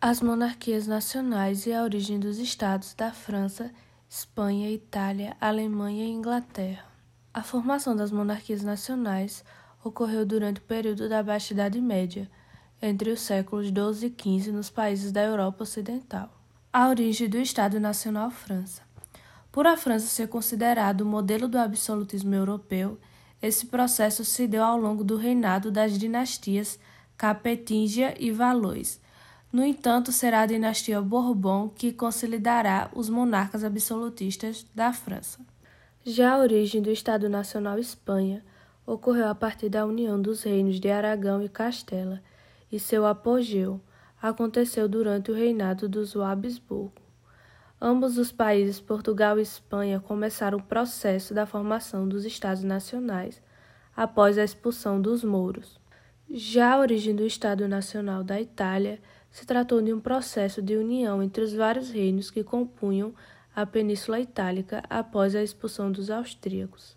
As monarquias nacionais e a origem dos estados da França, Espanha, Itália, Alemanha e Inglaterra. A formação das monarquias nacionais ocorreu durante o período da Baixa Idade Média, entre os séculos XII e XV nos países da Europa Ocidental. A origem do Estado Nacional França. Por a França ser considerado o modelo do absolutismo europeu, esse processo se deu ao longo do reinado das dinastias Capetingia e Valois. No entanto, será a dinastia Bourbon que consolidará os monarcas absolutistas da França. Já a origem do Estado Nacional Espanha ocorreu a partir da união dos reinos de Aragão e Castela, e seu apogeu aconteceu durante o reinado dos Habsburgo. Ambos os países, Portugal e Espanha, começaram o processo da formação dos Estados Nacionais após a expulsão dos mouros. Já a origem do Estado Nacional da Itália se tratou de um processo de união entre os vários reinos que compunham a Península Itálica após a expulsão dos austríacos.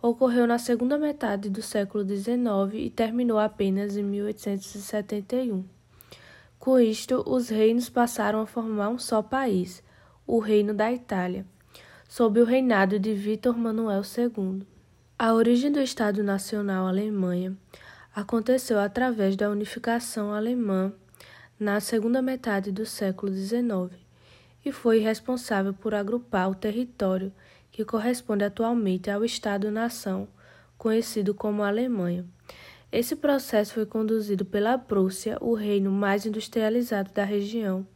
Ocorreu na segunda metade do século XIX e terminou apenas em 1871. Com isto, os reinos passaram a formar um só país, o Reino da Itália, sob o reinado de Vítor Manuel II. A origem do Estado Nacional Alemanha aconteceu através da unificação alemã na segunda metade do século XIX e foi responsável por agrupar o território que corresponde atualmente ao Estado-nação, conhecido como Alemanha. Esse processo foi conduzido pela Prússia, o reino mais industrializado da região,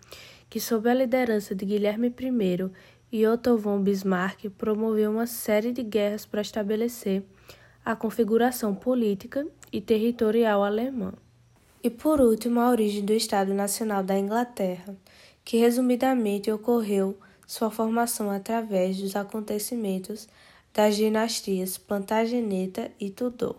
que, sob a liderança de Guilherme I e Otto von Bismarck, promoveu uma série de guerras para estabelecer a configuração política e territorial alemã. E por último, a origem do Estado Nacional da Inglaterra, que resumidamente ocorreu sua formação através dos acontecimentos das dinastias Plantageneta e Tudor.